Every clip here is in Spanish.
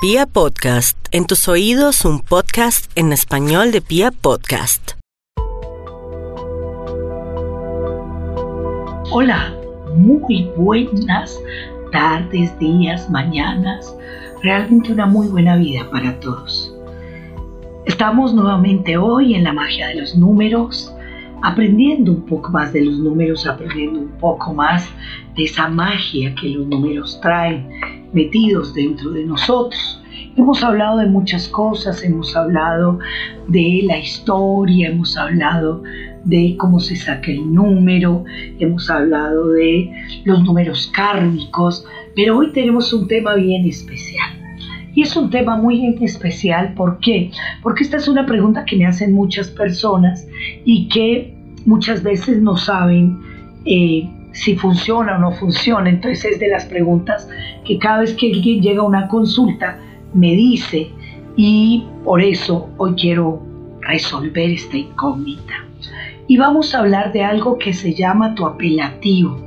Pia Podcast, en tus oídos un podcast en español de Pia Podcast. Hola, muy buenas tardes, días, mañanas, realmente una muy buena vida para todos. Estamos nuevamente hoy en la magia de los números, aprendiendo un poco más de los números, aprendiendo un poco más de esa magia que los números traen metidos dentro de nosotros. Hemos hablado de muchas cosas, hemos hablado de la historia, hemos hablado de cómo se saca el número, hemos hablado de los números kármicos, pero hoy tenemos un tema bien especial. Y es un tema muy especial, ¿por qué? Porque esta es una pregunta que me hacen muchas personas y que muchas veces no saben eh, si funciona o no funciona. Entonces es de las preguntas que cada vez que alguien llega a una consulta me dice y por eso hoy quiero resolver esta incógnita. Y vamos a hablar de algo que se llama tu apelativo,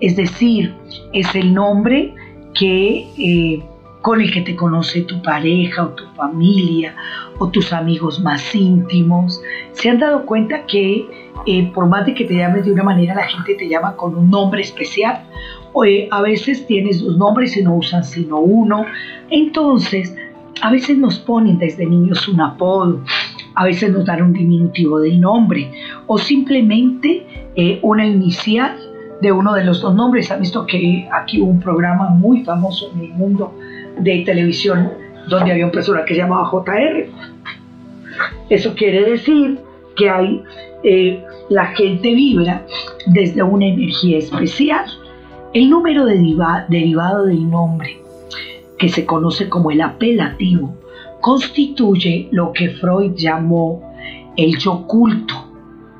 es decir, es el nombre que eh, con el que te conoce tu pareja o tu familia o tus amigos más íntimos. Se han dado cuenta que eh, por más de que te llames de una manera, la gente te llama con un nombre especial. O, eh, a veces tienes dos nombres y no usan sino uno. Entonces, a veces nos ponen desde niños un apodo, a veces nos dan un diminutivo del nombre o simplemente eh, una inicial de uno de los dos nombres. Han visto que aquí hubo un programa muy famoso en el mundo de televisión donde había un persona que se llamaba JR. Eso quiere decir que hay, eh, la gente vibra desde una energía especial. El número derivado del nombre, que se conoce como el apelativo, constituye lo que Freud llamó el yo oculto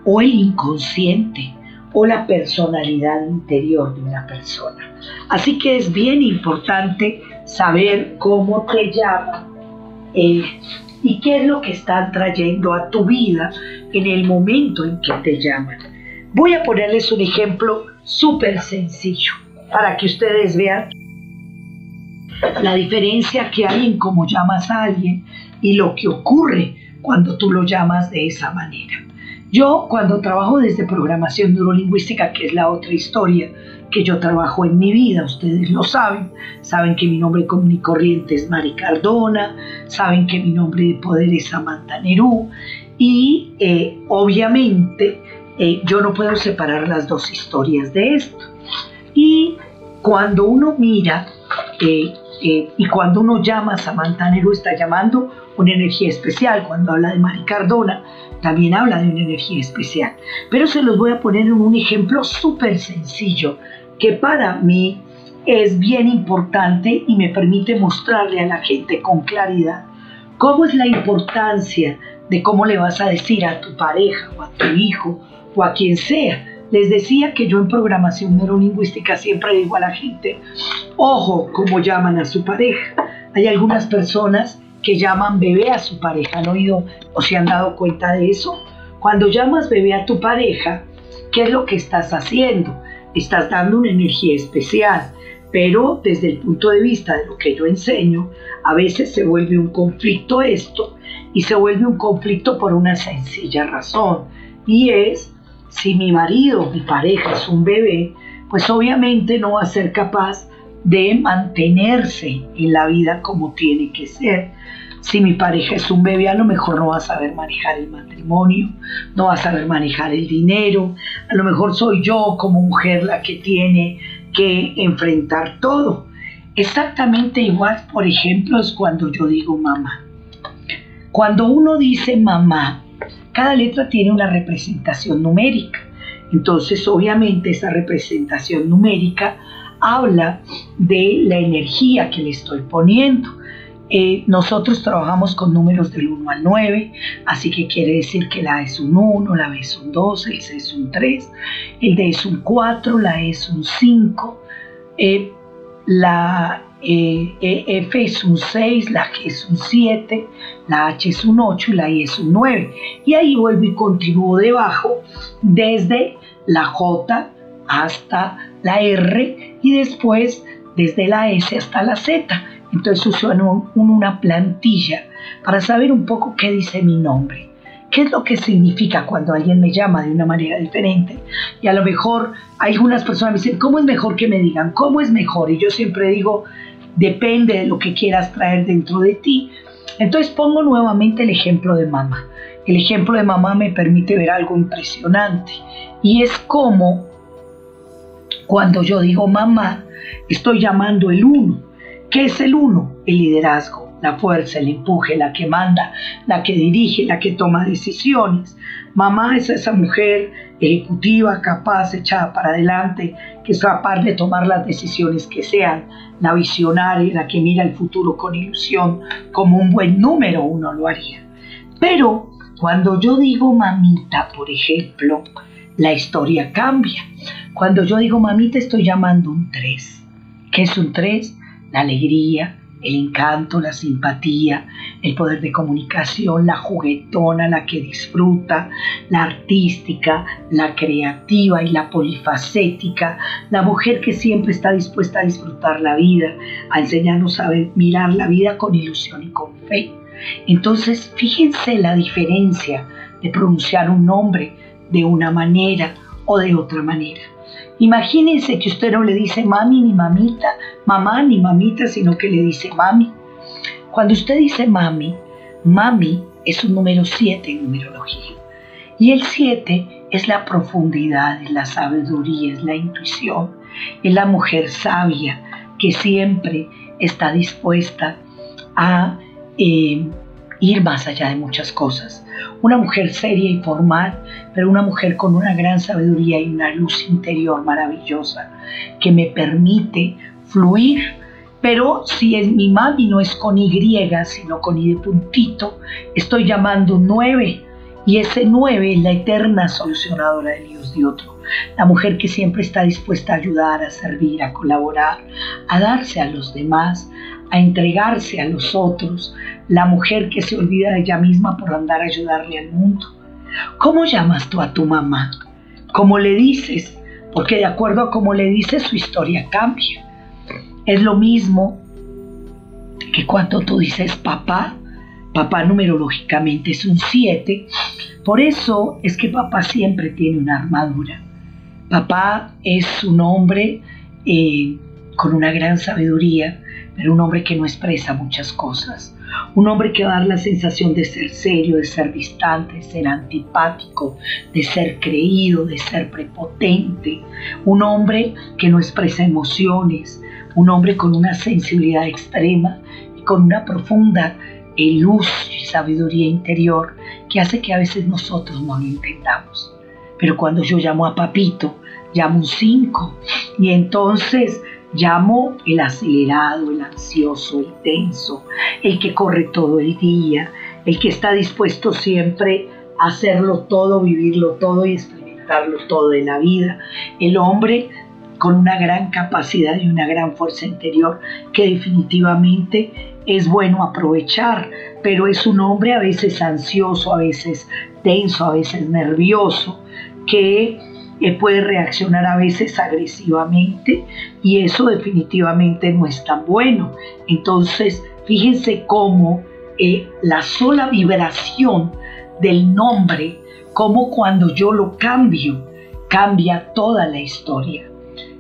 o el inconsciente o la personalidad interior de una persona. Así que es bien importante saber cómo te llaman eh, y qué es lo que están trayendo a tu vida en el momento en que te llaman. Voy a ponerles un ejemplo súper sencillo para que ustedes vean la diferencia que hay en cómo llamas a alguien y lo que ocurre cuando tú lo llamas de esa manera. Yo cuando trabajo desde programación neurolingüística, que es la otra historia que yo trabajo en mi vida, ustedes lo saben, saben que mi nombre común y corriente es Mari Cardona, saben que mi nombre de poder es Samantha Nerú y eh, obviamente eh, yo no puedo separar las dos historias de esto. Y cuando uno mira eh, y cuando uno llama a Samantha Nerú está llamando una energía especial, cuando habla de Mari Cardona también habla de una energía especial. Pero se los voy a poner en un ejemplo súper sencillo que para mí es bien importante y me permite mostrarle a la gente con claridad cómo es la importancia de cómo le vas a decir a tu pareja o a tu hijo o a quien sea. Les decía que yo en programación neurolingüística siempre digo a la gente, ojo cómo llaman a su pareja. Hay algunas personas que llaman bebé a su pareja. ¿Han oído o se han dado cuenta de eso? Cuando llamas bebé a tu pareja, ¿qué es lo que estás haciendo? Estás dando una energía especial, pero desde el punto de vista de lo que yo enseño, a veces se vuelve un conflicto esto y se vuelve un conflicto por una sencilla razón y es si mi marido, mi pareja es un bebé, pues obviamente no va a ser capaz de mantenerse en la vida como tiene que ser. Si mi pareja es un bebé, a lo mejor no va a saber manejar el matrimonio, no va a saber manejar el dinero, a lo mejor soy yo como mujer la que tiene que enfrentar todo. Exactamente igual, por ejemplo, es cuando yo digo mamá. Cuando uno dice mamá, cada letra tiene una representación numérica. Entonces, obviamente, esa representación numérica habla de la energía que le estoy poniendo. Eh, nosotros trabajamos con números del 1 al 9, así que quiere decir que la A es un 1, la B es un 2, el C es un 3, el D es un 4, la E es un 5, eh, la eh, e, F es un 6, la G es un 7, la H es un 8 y la I es un 9. Y ahí vuelvo y continúo debajo desde la J hasta la R y después desde la S hasta la Z. Entonces uso una plantilla para saber un poco qué dice mi nombre. ¿Qué es lo que significa cuando alguien me llama de una manera diferente? Y a lo mejor algunas personas me dicen, ¿cómo es mejor que me digan? ¿Cómo es mejor? Y yo siempre digo, depende de lo que quieras traer dentro de ti. Entonces pongo nuevamente el ejemplo de mamá. El ejemplo de mamá me permite ver algo impresionante y es como cuando yo digo mamá, estoy llamando el uno. ¿Qué es el uno? El liderazgo, la fuerza, el empuje, la que manda, la que dirige, la que toma decisiones. Mamá es esa mujer ejecutiva, capaz, echada para adelante, que es capaz de tomar las decisiones que sean, la visionaria, la que mira el futuro con ilusión, como un buen número uno lo haría. Pero cuando yo digo mamita, por ejemplo, la historia cambia. Cuando yo digo mamita estoy llamando un 3. ¿Qué es un 3? La alegría, el encanto, la simpatía, el poder de comunicación, la juguetona, la que disfruta, la artística, la creativa y la polifacética, la mujer que siempre está dispuesta a disfrutar la vida, a enseñarnos a mirar la vida con ilusión y con fe. Entonces, fíjense la diferencia de pronunciar un nombre de una manera o de otra manera. Imagínense que usted no le dice mami ni mamita, mamá ni mamita, sino que le dice mami. Cuando usted dice mami, mami es un número 7 en numerología. Y el 7 es la profundidad, es la sabiduría, es la intuición, es la mujer sabia que siempre está dispuesta a eh, ir más allá de muchas cosas. Una mujer seria y formal, pero una mujer con una gran sabiduría y una luz interior maravillosa que me permite fluir. Pero si es mi mami no es con Y, sino con I de puntito, estoy llamando nueve. Y ese nueve es la eterna solucionadora de Dios de otro. La mujer que siempre está dispuesta a ayudar, a servir, a colaborar, a darse a los demás, a entregarse a los otros, la mujer que se olvida de ella misma por andar a ayudarle al mundo. ¿Cómo llamas tú a tu mamá? ¿Cómo le dices? Porque de acuerdo a cómo le dices, su historia cambia. Es lo mismo que cuando tú dices papá, papá numerológicamente es un 7, por eso es que papá siempre tiene una armadura. Papá es un hombre eh, con una gran sabiduría, pero un hombre que no expresa muchas cosas. Un hombre que va a dar la sensación de ser serio, de ser distante, de ser antipático, de ser creído, de ser prepotente. Un hombre que no expresa emociones. Un hombre con una sensibilidad extrema y con una profunda eh, luz y sabiduría interior que hace que a veces nosotros no lo intentamos. Pero cuando yo llamo a papito, llamo un 5 y entonces Llamo el acelerado, el ansioso, el tenso, el que corre todo el día, el que está dispuesto siempre a hacerlo todo, vivirlo todo y experimentarlo todo de la vida. El hombre con una gran capacidad y una gran fuerza interior que definitivamente es bueno aprovechar, pero es un hombre a veces ansioso, a veces tenso, a veces nervioso, que puede reaccionar a veces agresivamente y eso definitivamente no es tan bueno. Entonces, fíjense cómo eh, la sola vibración del nombre, como cuando yo lo cambio, cambia toda la historia.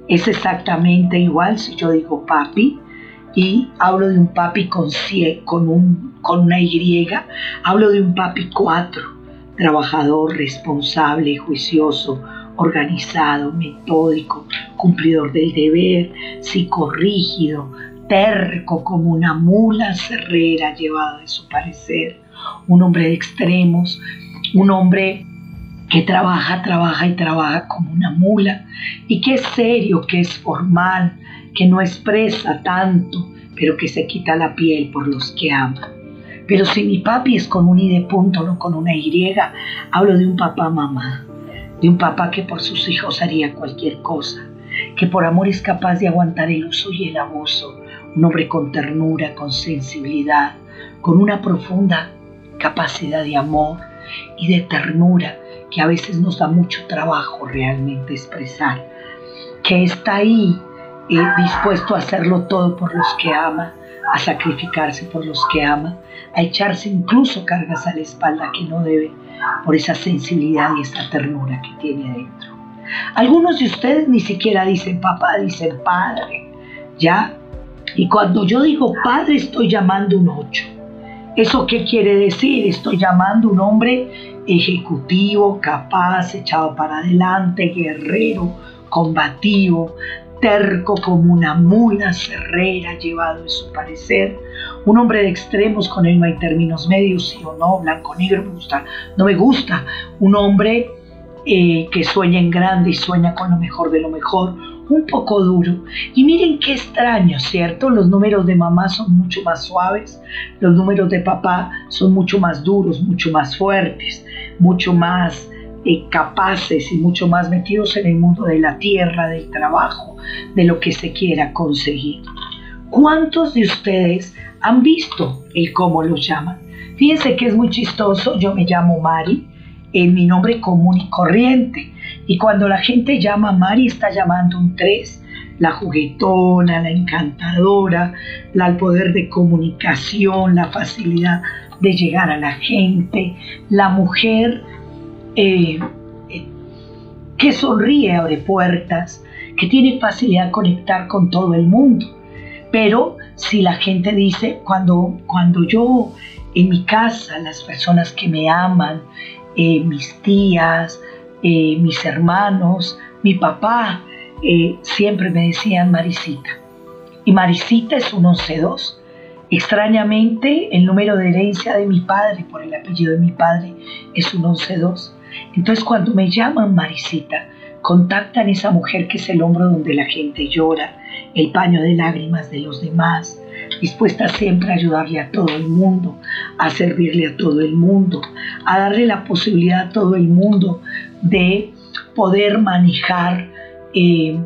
Es exactamente igual si yo digo papi y hablo de un papi con, con, un, con una Y, hablo de un papi 4, trabajador, responsable, juicioso, organizado, metódico, cumplidor del deber, psicorrígido, terco como una mula cerrera llevada de su parecer, un hombre de extremos, un hombre que trabaja, trabaja y trabaja como una mula y que es serio, que es formal, que no expresa tanto, pero que se quita la piel por los que ama. Pero si mi papi es con un I de punto, no con una Y, hablo de un papá mamá, de un papá que por sus hijos haría cualquier cosa, que por amor es capaz de aguantar el uso y el abuso, un hombre con ternura, con sensibilidad, con una profunda capacidad de amor y de ternura que a veces nos da mucho trabajo realmente expresar, que está ahí eh, dispuesto a hacerlo todo por los que ama, a sacrificarse por los que ama, a echarse incluso cargas a la espalda que no debe por esa sensibilidad y esa ternura que tiene dentro. Algunos de ustedes ni siquiera dicen papá, dicen padre, ¿ya? Y cuando yo digo padre estoy llamando un ocho. ¿Eso qué quiere decir? Estoy llamando un hombre ejecutivo, capaz, echado para adelante, guerrero, combativo, terco como una mula cerrera llevado en su parecer, un hombre de extremos con él no hay términos medios, sí o no, blanco, negro, me gusta, no me gusta, un hombre eh, que sueña en grande y sueña con lo mejor de lo mejor, un poco duro. Y miren qué extraño, ¿cierto? Los números de mamá son mucho más suaves, los números de papá son mucho más duros, mucho más fuertes, mucho más eh, capaces y mucho más metidos en el mundo de la tierra, del trabajo, de lo que se quiera conseguir. ¿Cuántos de ustedes han visto el cómo lo llaman? Fíjense que es muy chistoso, yo me llamo Mari, en mi nombre común y corriente, y cuando la gente llama Mari está llamando un 3, la juguetona, la encantadora, la, el poder de comunicación, la facilidad de llegar a la gente, la mujer eh, eh, que sonríe, abre puertas, que tiene facilidad de conectar con todo el mundo. Pero si la gente dice, cuando, cuando yo en mi casa, las personas que me aman, eh, mis tías, mis hermanos, mi papá, siempre me decían Marisita. Y Marisita es un 11-2. Extrañamente, el número de herencia de mi padre, por el apellido de mi padre, es un 11-2. Entonces cuando me llaman Marisita, contactan esa mujer que es el hombro donde la gente llora, el paño de lágrimas de los demás, dispuesta siempre a ayudarle a todo el mundo, a servirle a todo el mundo, a darle la posibilidad a todo el mundo de poder manejar eh,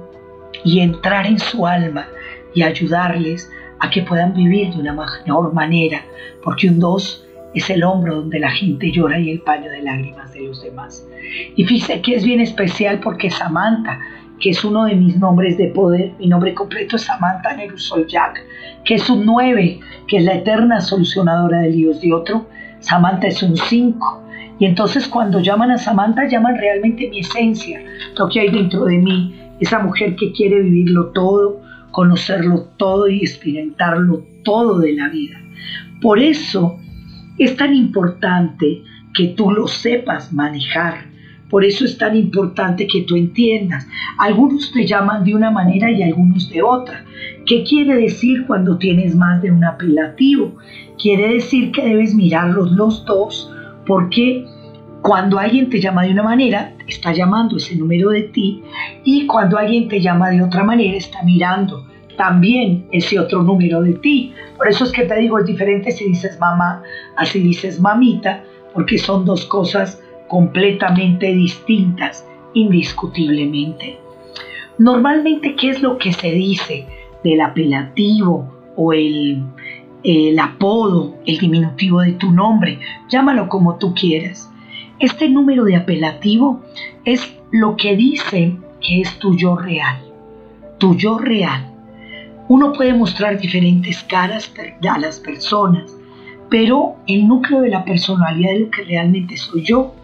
y entrar en su alma y ayudarles a que puedan vivir de una mejor manera, porque un dos es el hombro donde la gente llora y el paño de lágrimas de los demás. Y fíjese que es bien especial porque Samantha, que es uno de mis nombres de poder, mi nombre completo es Samantha Jack, que es un 9, que es la eterna solucionadora de líos de otro, Samantha es un 5. Y entonces cuando llaman a Samantha, llaman realmente mi esencia, lo que hay dentro de mí, esa mujer que quiere vivirlo todo, conocerlo todo y experimentarlo todo de la vida. Por eso es tan importante que tú lo sepas manejar. Por eso es tan importante que tú entiendas. Algunos te llaman de una manera y algunos de otra. ¿Qué quiere decir cuando tienes más de un apelativo? Quiere decir que debes mirarlos los dos porque cuando alguien te llama de una manera, está llamando ese número de ti y cuando alguien te llama de otra manera, está mirando también ese otro número de ti. Por eso es que te digo, es diferente si dices mamá, así dices mamita, porque son dos cosas completamente distintas, indiscutiblemente. Normalmente, ¿qué es lo que se dice del apelativo o el, el apodo, el diminutivo de tu nombre? Llámalo como tú quieras. Este número de apelativo es lo que dice que es tu yo real, tu yo real uno puede mostrar diferentes caras a las personas, pero el núcleo de la personalidad es lo que realmente soy yo.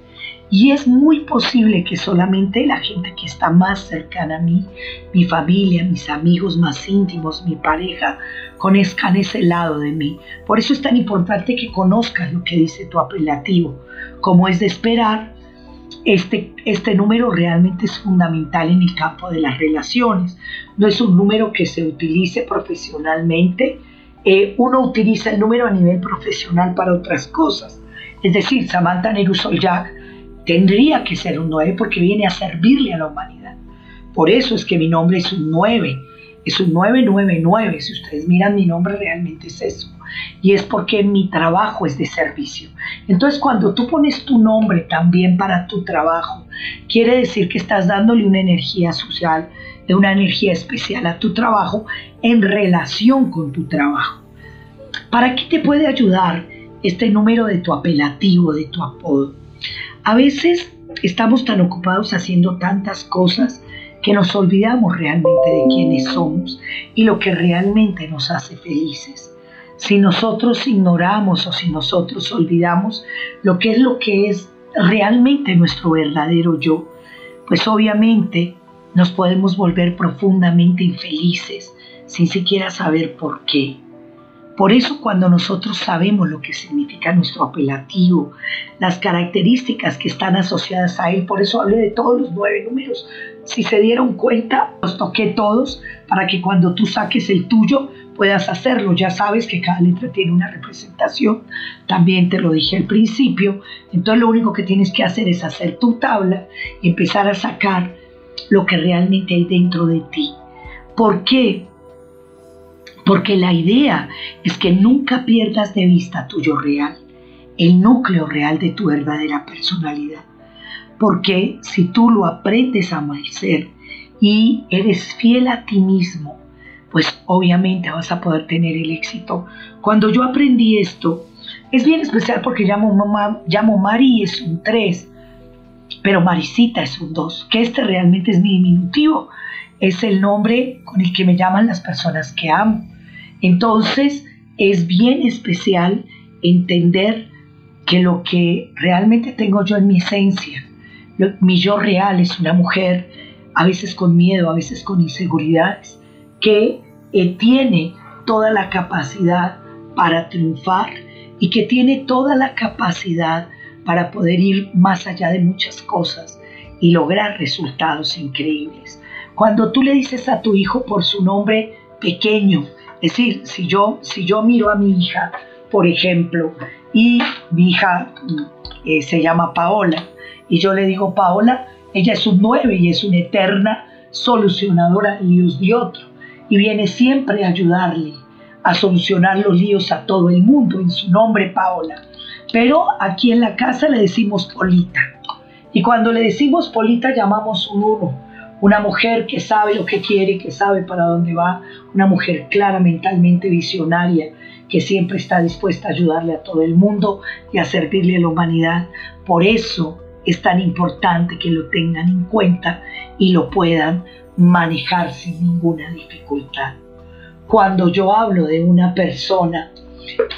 Y es muy posible que solamente la gente que está más cercana a mí, mi familia, mis amigos más íntimos, mi pareja, conozcan ese lado de mí. Por eso es tan importante que conozcas lo que dice tu apelativo. Como es de esperar, este, este número realmente es fundamental en el campo de las relaciones. No es un número que se utilice profesionalmente. Eh, uno utiliza el número a nivel profesional para otras cosas. Es decir, Samantha Jack tendría que ser un 9 porque viene a servirle a la humanidad. Por eso es que mi nombre es un 9. Es un 999. Si ustedes miran mi nombre, realmente es eso y es porque mi trabajo es de servicio. Entonces cuando tú pones tu nombre también para tu trabajo, quiere decir que estás dándole una energía social, de una energía especial a tu trabajo en relación con tu trabajo. ¿Para qué te puede ayudar este número de tu apelativo, de tu apodo? A veces estamos tan ocupados haciendo tantas cosas que nos olvidamos realmente de quiénes somos y lo que realmente nos hace felices. Si nosotros ignoramos o si nosotros olvidamos lo que es lo que es realmente nuestro verdadero yo, pues obviamente nos podemos volver profundamente infelices sin siquiera saber por qué. Por eso cuando nosotros sabemos lo que significa nuestro apelativo, las características que están asociadas a él, por eso hablé de todos los nueve números, si se dieron cuenta, los toqué todos para que cuando tú saques el tuyo puedas hacerlo. Ya sabes que cada letra tiene una representación, también te lo dije al principio, entonces lo único que tienes que hacer es hacer tu tabla y empezar a sacar lo que realmente hay dentro de ti. ¿Por qué? Porque la idea es que nunca pierdas de vista tu yo real, el núcleo real de tu verdadera personalidad. Porque si tú lo aprendes a ser y eres fiel a ti mismo, pues obviamente vas a poder tener el éxito. Cuando yo aprendí esto, es bien especial porque llamo, mamá, llamo Mari es un 3, pero Marisita es un 2, que este realmente es mi diminutivo, es el nombre con el que me llaman las personas que amo. Entonces es bien especial entender que lo que realmente tengo yo en mi esencia, mi yo real es una mujer, a veces con miedo, a veces con inseguridades, que eh, tiene toda la capacidad para triunfar y que tiene toda la capacidad para poder ir más allá de muchas cosas y lograr resultados increíbles. Cuando tú le dices a tu hijo por su nombre pequeño, es decir, si yo, si yo miro a mi hija, por ejemplo, y mi hija eh, se llama Paola, y yo le digo, Paola, ella es un 9 y es una eterna solucionadora de líos de otro, y viene siempre a ayudarle a solucionar los líos a todo el mundo en su nombre, Paola. Pero aquí en la casa le decimos Polita. Y cuando le decimos Polita llamamos un uno una mujer que sabe lo que quiere, que sabe para dónde va, una mujer clara mentalmente visionaria, que siempre está dispuesta a ayudarle a todo el mundo y a servirle a la humanidad. Por eso es tan importante que lo tengan en cuenta y lo puedan manejar sin ninguna dificultad. Cuando yo hablo de una persona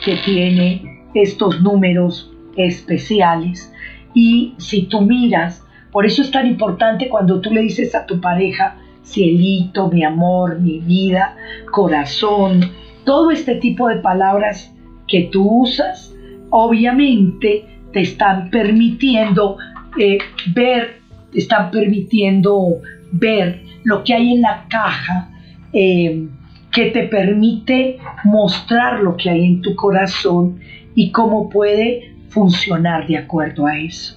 que tiene estos números especiales y si tú miras por eso es tan importante cuando tú le dices a tu pareja, cielito, mi amor, mi vida, corazón, todo este tipo de palabras que tú usas, obviamente te están permitiendo eh, ver, te están permitiendo ver lo que hay en la caja eh, que te permite mostrar lo que hay en tu corazón y cómo puede funcionar de acuerdo a eso.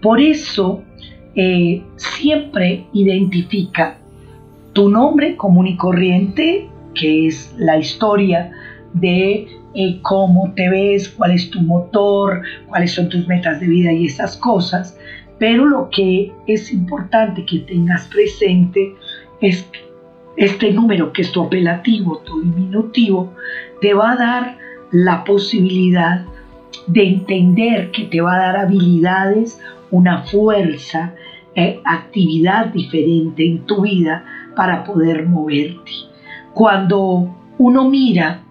Por eso eh, siempre identifica tu nombre común y corriente, que es la historia de eh, cómo te ves, cuál es tu motor, cuáles son tus metas de vida y esas cosas. Pero lo que es importante que tengas presente es este número que es tu apelativo, tu diminutivo, te va a dar la posibilidad de entender que te va a dar habilidades una fuerza, eh, actividad diferente en tu vida para poder moverte. Cuando uno mira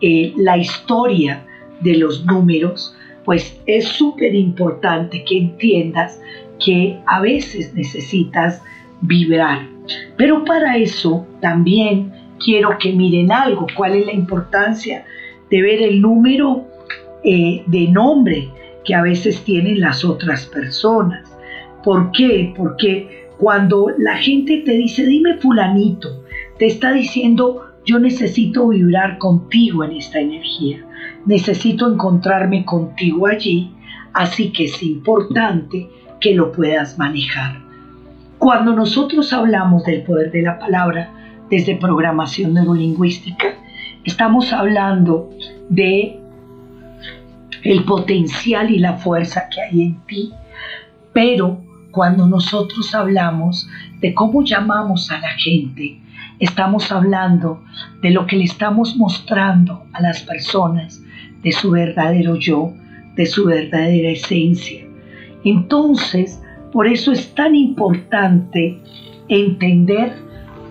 eh, la historia de los números, pues es súper importante que entiendas que a veces necesitas vibrar. Pero para eso también quiero que miren algo, cuál es la importancia de ver el número eh, de nombre que a veces tienen las otras personas. ¿Por qué? Porque cuando la gente te dice, dime fulanito, te está diciendo, yo necesito vibrar contigo en esta energía, necesito encontrarme contigo allí, así que es importante que lo puedas manejar. Cuando nosotros hablamos del poder de la palabra desde programación neurolingüística, estamos hablando de el potencial y la fuerza que hay en ti, pero cuando nosotros hablamos de cómo llamamos a la gente, estamos hablando de lo que le estamos mostrando a las personas, de su verdadero yo, de su verdadera esencia. Entonces, por eso es tan importante entender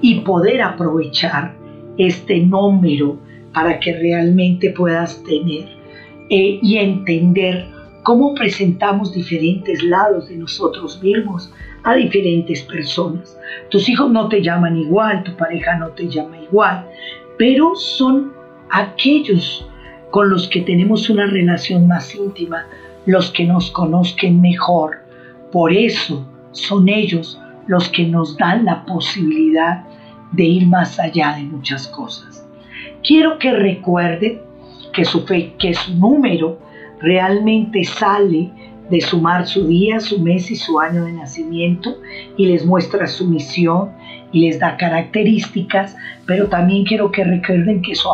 y poder aprovechar este número para que realmente puedas tener eh, y entender cómo presentamos diferentes lados de nosotros mismos a diferentes personas. Tus hijos no te llaman igual, tu pareja no te llama igual, pero son aquellos con los que tenemos una relación más íntima, los que nos conozcan mejor. Por eso son ellos los que nos dan la posibilidad de ir más allá de muchas cosas. Quiero que recuerden que su, fe, que su número realmente sale de sumar su día, su mes y su año de nacimiento y les muestra su misión les da características, pero también quiero que recuerden que su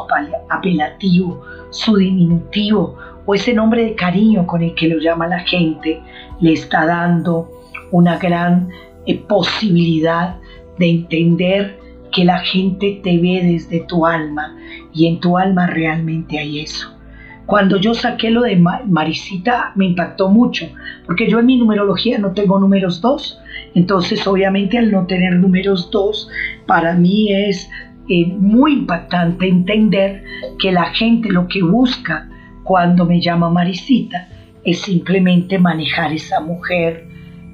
apelativo, su diminutivo o ese nombre de cariño con el que lo llama la gente le está dando una gran eh, posibilidad de entender que la gente te ve desde tu alma y en tu alma realmente hay eso. Cuando yo saqué lo de Marisita me impactó mucho, porque yo en mi numerología no tengo números 2. Entonces, obviamente, al no tener números 2, para mí es eh, muy impactante entender que la gente lo que busca cuando me llama Marisita es simplemente manejar esa mujer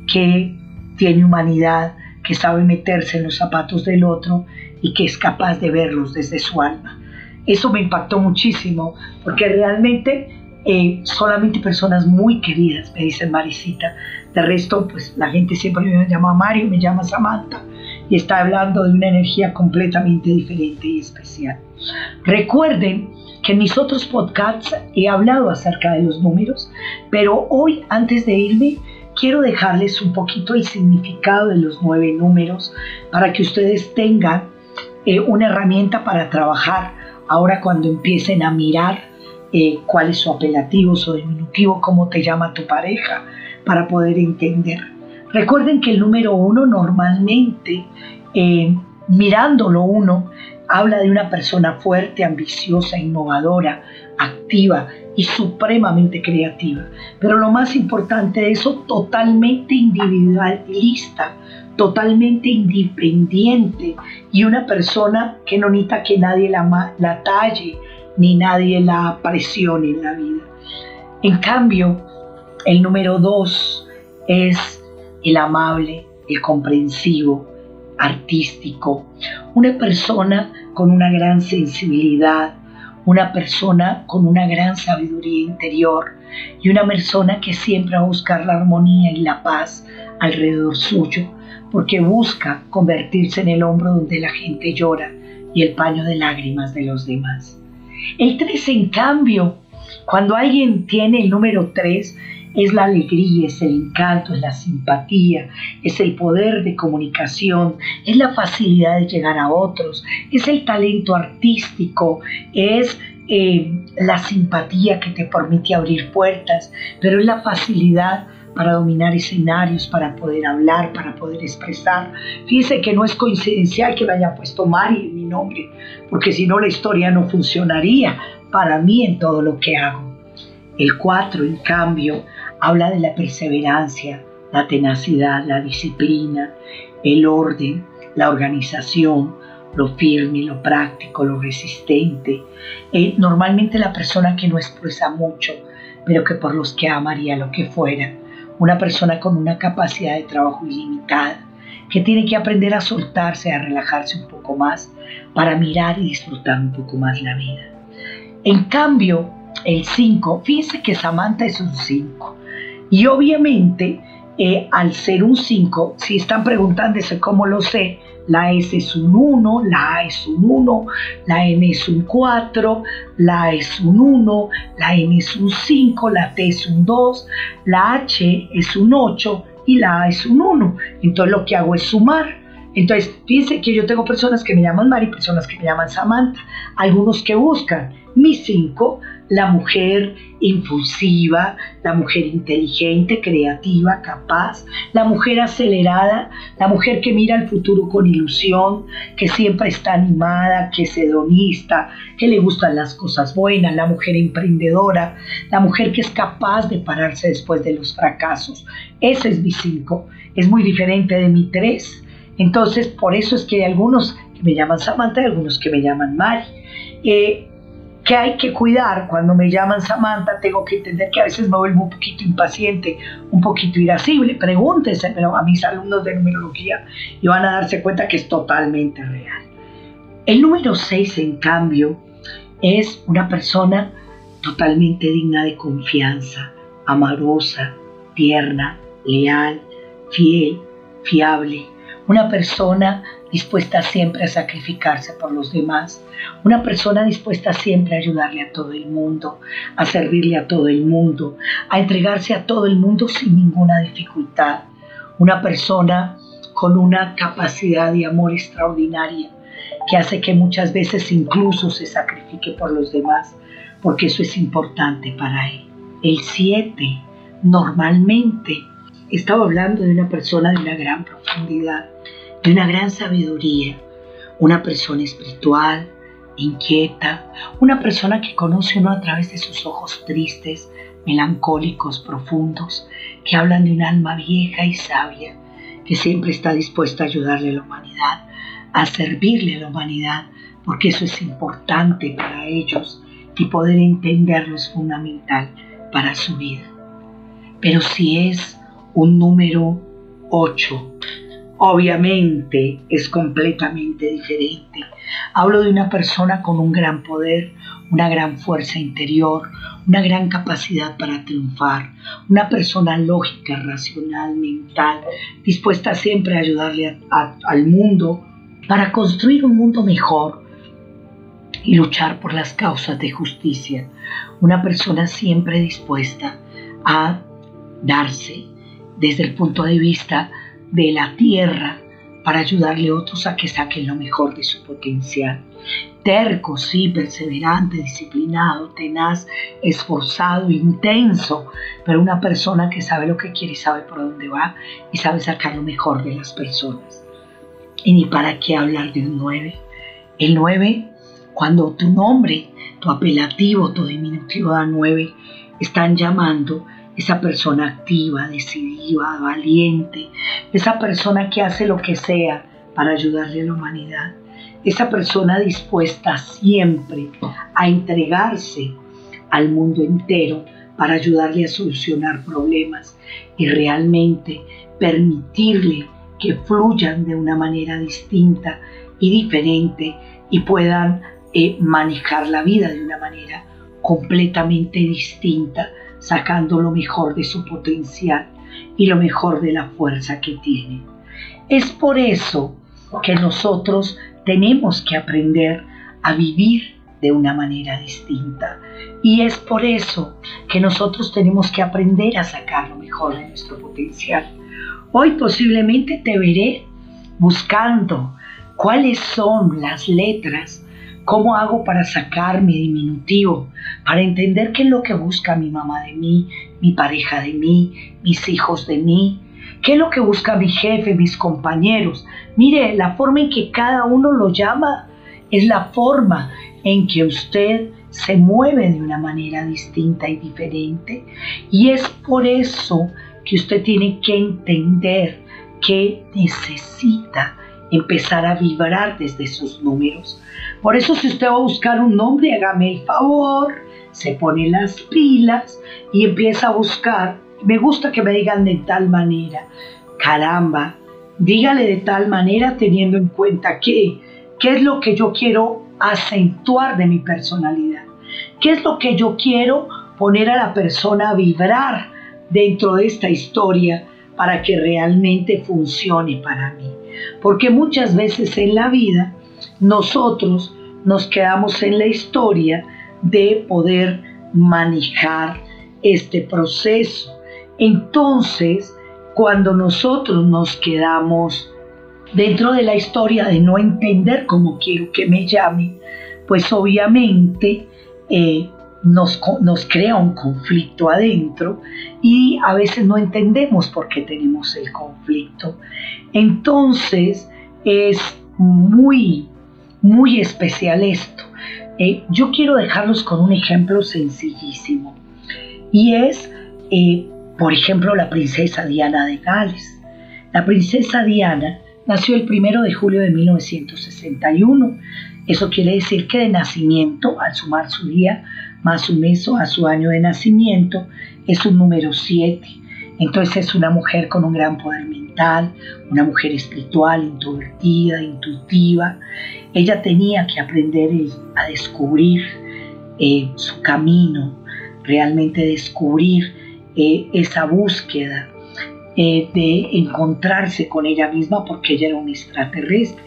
que tiene humanidad, que sabe meterse en los zapatos del otro y que es capaz de verlos desde su alma. Eso me impactó muchísimo porque realmente eh, solamente personas muy queridas me dicen Marisita. De resto, pues la gente siempre me llama Mario, me llama Samantha y está hablando de una energía completamente diferente y especial. Recuerden que en mis otros podcasts he hablado acerca de los números, pero hoy antes de irme quiero dejarles un poquito el significado de los nueve números para que ustedes tengan eh, una herramienta para trabajar ahora cuando empiecen a mirar eh, cuál es su apelativo, su diminutivo, cómo te llama tu pareja, para poder entender. Recuerden que el número uno normalmente, eh, mirándolo uno, habla de una persona fuerte, ambiciosa, innovadora, activa y supremamente creativa. Pero lo más importante de eso, totalmente individualista, totalmente independiente y una persona que no necesita que nadie la, la talle ni nadie la presione en la vida. En cambio, el número dos es el amable, el comprensivo, artístico, una persona con una gran sensibilidad, una persona con una gran sabiduría interior y una persona que siempre va a buscar la armonía y la paz alrededor suyo, porque busca convertirse en el hombro donde la gente llora y el paño de lágrimas de los demás. El 3, en cambio, cuando alguien tiene el número 3, es la alegría, es el encanto, es la simpatía, es el poder de comunicación, es la facilidad de llegar a otros, es el talento artístico, es eh, la simpatía que te permite abrir puertas, pero es la facilidad para dominar escenarios, para poder hablar, para poder expresar. Fíjese que no es coincidencial que me haya puesto Mari porque si no la historia no funcionaría para mí en todo lo que hago. El 4, en cambio, habla de la perseverancia, la tenacidad, la disciplina, el orden, la organización, lo firme, lo práctico, lo resistente. Eh, normalmente la persona que no expresa mucho, pero que por los que amaría lo que fuera una persona con una capacidad de trabajo ilimitada, que tiene que aprender a soltarse, a relajarse un poco más para mirar y disfrutar un poco más la vida. En cambio, el 5, fíjense que Samantha es un 5. Y obviamente, eh, al ser un 5, si están preguntándose cómo lo sé, la S es un 1, la A es un 1, la M es un 4, la A es un 1, la N es un 5, la T es un 2, la H es un 8 y la A es un 1. Entonces lo que hago es sumar. Entonces, fíjense que yo tengo personas que me llaman Mari, personas que me llaman Samantha, algunos que buscan mi 5, la mujer impulsiva, la mujer inteligente, creativa, capaz, la mujer acelerada, la mujer que mira el futuro con ilusión, que siempre está animada, que es hedonista, que le gustan las cosas buenas, la mujer emprendedora, la mujer que es capaz de pararse después de los fracasos. Ese es mi 5, es muy diferente de mi 3. Entonces, por eso es que hay algunos que me llaman Samantha y algunos que me llaman Mari. Eh, que hay que cuidar. Cuando me llaman Samantha, tengo que entender que a veces me vuelvo un poquito impaciente, un poquito irascible. Pregúntese a mis alumnos de numerología y van a darse cuenta que es totalmente real. El número 6, en cambio, es una persona totalmente digna de confianza, amorosa, tierna, leal, fiel, fiable. Una persona dispuesta siempre a sacrificarse por los demás, una persona dispuesta siempre a ayudarle a todo el mundo, a servirle a todo el mundo, a entregarse a todo el mundo sin ninguna dificultad, una persona con una capacidad de amor extraordinaria que hace que muchas veces incluso se sacrifique por los demás, porque eso es importante para él. El 7 normalmente estaba hablando de una persona de una gran profundidad, de una gran sabiduría, una persona espiritual, inquieta, una persona que conoce uno a través de sus ojos tristes, melancólicos, profundos, que hablan de un alma vieja y sabia, que siempre está dispuesta a ayudarle a la humanidad, a servirle a la humanidad, porque eso es importante para ellos y poder entenderlo es fundamental para su vida. Pero si es un número 8, obviamente es completamente diferente. Hablo de una persona con un gran poder, una gran fuerza interior, una gran capacidad para triunfar, una persona lógica, racional, mental, dispuesta siempre a ayudarle al mundo para construir un mundo mejor y luchar por las causas de justicia. Una persona siempre dispuesta a darse desde el punto de vista de la tierra para ayudarle a otros a que saquen lo mejor de su potencial. Terco, sí, perseverante, disciplinado, tenaz, esforzado, intenso, pero una persona que sabe lo que quiere y sabe por dónde va y sabe sacar lo mejor de las personas. Y ni para qué hablar de un 9. El 9, cuando tu nombre, tu apelativo, tu diminutivo da 9, están llamando esa persona activa, decidida, valiente, esa persona que hace lo que sea para ayudarle a la humanidad, esa persona dispuesta siempre a entregarse al mundo entero para ayudarle a solucionar problemas y realmente permitirle que fluyan de una manera distinta y diferente y puedan eh, manejar la vida de una manera completamente distinta sacando lo mejor de su potencial y lo mejor de la fuerza que tiene. Es por eso que nosotros tenemos que aprender a vivir de una manera distinta. Y es por eso que nosotros tenemos que aprender a sacar lo mejor de nuestro potencial. Hoy posiblemente te veré buscando cuáles son las letras ¿Cómo hago para sacar mi diminutivo? Para entender qué es lo que busca mi mamá de mí, mi pareja de mí, mis hijos de mí. ¿Qué es lo que busca mi jefe, mis compañeros? Mire, la forma en que cada uno lo llama es la forma en que usted se mueve de una manera distinta y diferente. Y es por eso que usted tiene que entender que necesita empezar a vibrar desde sus números. Por eso si usted va a buscar un nombre, hágame el favor, se pone las pilas y empieza a buscar. Me gusta que me digan de tal manera. Caramba, dígale de tal manera teniendo en cuenta que, qué es lo que yo quiero acentuar de mi personalidad. ¿Qué es lo que yo quiero poner a la persona a vibrar dentro de esta historia para que realmente funcione para mí? Porque muchas veces en la vida nosotros nos quedamos en la historia de poder manejar este proceso. Entonces, cuando nosotros nos quedamos dentro de la historia de no entender cómo quiero que me llame, pues obviamente eh, nos, nos, crea un conflicto adentro y a veces no entendemos por qué tenemos el conflicto. Entonces es muy muy especial esto. Yo quiero dejarlos con un ejemplo sencillísimo y es, eh, por ejemplo, la princesa Diana de Gales. La princesa Diana nació el primero de julio de 1961 Eso quiere decir que de nacimiento, al sumar su día más su mes a su año de nacimiento, es un número 7. Entonces es una mujer con un gran poder mental, una mujer espiritual, introvertida, intuitiva. Ella tenía que aprender a descubrir eh, su camino, realmente descubrir eh, esa búsqueda eh, de encontrarse con ella misma porque ella era un extraterrestre.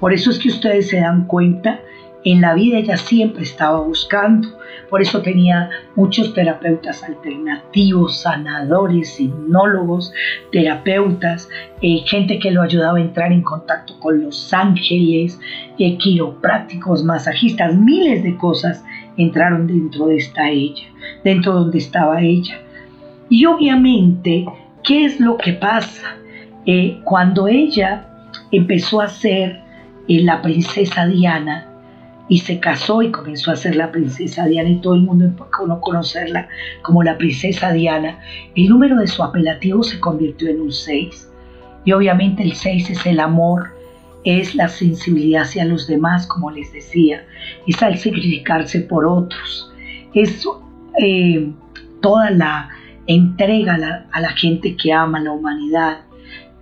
Por eso es que ustedes se dan cuenta, en la vida ella siempre estaba buscando, por eso tenía muchos terapeutas alternativos, sanadores, hipnólogos, terapeutas, eh, gente que lo ayudaba a entrar en contacto con los ángeles, eh, quiroprácticos, masajistas, miles de cosas entraron dentro de esta ella, dentro donde estaba ella. Y obviamente, ¿qué es lo que pasa? Eh, cuando ella empezó a ser la princesa Diana, y se casó y comenzó a ser la princesa Diana y todo el mundo empezó a conocerla como la princesa Diana, el número de su apelativo se convirtió en un 6. Y obviamente el 6 es el amor, es la sensibilidad hacia los demás, como les decía, es al sacrificarse por otros, es eh, toda la entrega a la, a la gente que ama la humanidad,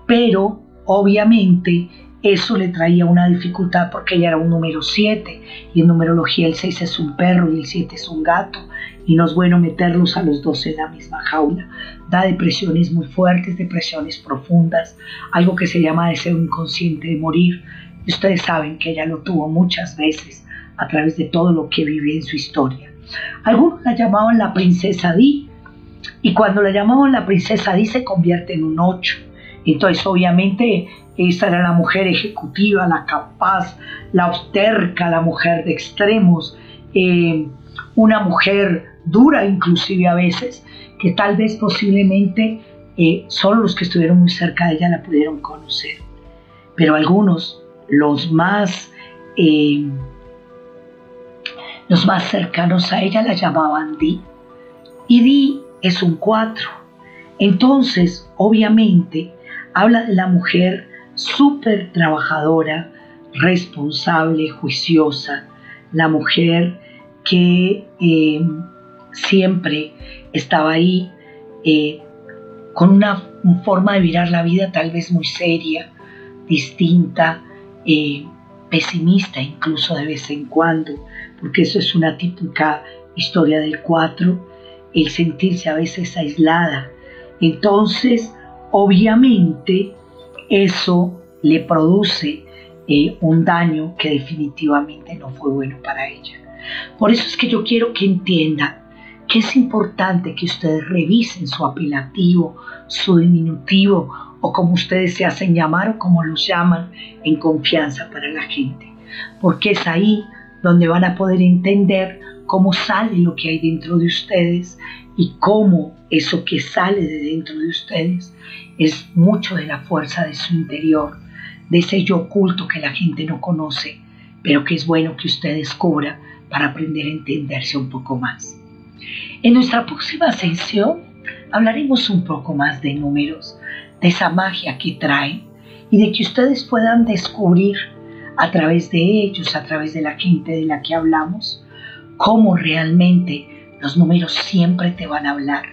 pero obviamente eso le traía una dificultad porque ella era un número 7 y en numerología el 6 es un perro y el 7 es un gato y no es bueno meterlos a los dos en la misma jaula. Da depresiones muy fuertes, depresiones profundas, algo que se llama deseo inconsciente de morir. Y ustedes saben que ella lo tuvo muchas veces a través de todo lo que vivió en su historia. Algunos la llamaban la princesa Di y cuando la llamaban la princesa Di se convierte en un 8. Entonces obviamente esa era la mujer ejecutiva, la capaz, la austerca, la mujer de extremos, eh, una mujer dura inclusive a veces, que tal vez posiblemente eh, solo los que estuvieron muy cerca de ella la pudieron conocer. Pero algunos, los más, eh, los más cercanos a ella la llamaban Di. Y Di es un cuatro. Entonces, obviamente, habla de la mujer súper trabajadora, responsable, juiciosa, la mujer que eh, siempre estaba ahí eh, con una, forma de mirar la vida tal vez muy seria, distinta, eh, pesimista incluso de vez en cuando, porque eso es una típica historia del cuatro, el sentirse a veces aislada. Entonces, obviamente, eso le produce eh, un daño que definitivamente no fue bueno para ella. Por eso es que yo quiero que entiendan que es importante que ustedes revisen su apelativo, su diminutivo o como ustedes se hacen llamar o como los llaman en confianza para la gente. Porque es ahí donde van a poder entender cómo sale lo que hay dentro de ustedes y cómo eso que sale de dentro de ustedes es mucho de la fuerza de su interior, de ese yo oculto que la gente no conoce, pero que es bueno que usted descubra para aprender a entenderse un poco más. En nuestra próxima sesión hablaremos un poco más de números, de esa magia que traen y de que ustedes puedan descubrir a través de ellos, a través de la gente de la que hablamos, cómo realmente los números siempre te van a hablar.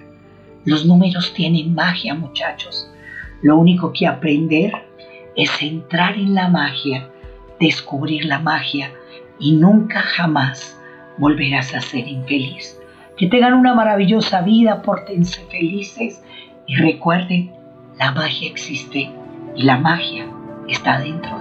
Los números tienen magia, muchachos. Lo único que aprender es entrar en la magia, descubrir la magia y nunca jamás volverás a ser infeliz. Que tengan una maravillosa vida, pórtense felices y recuerden, la magia existe y la magia está dentro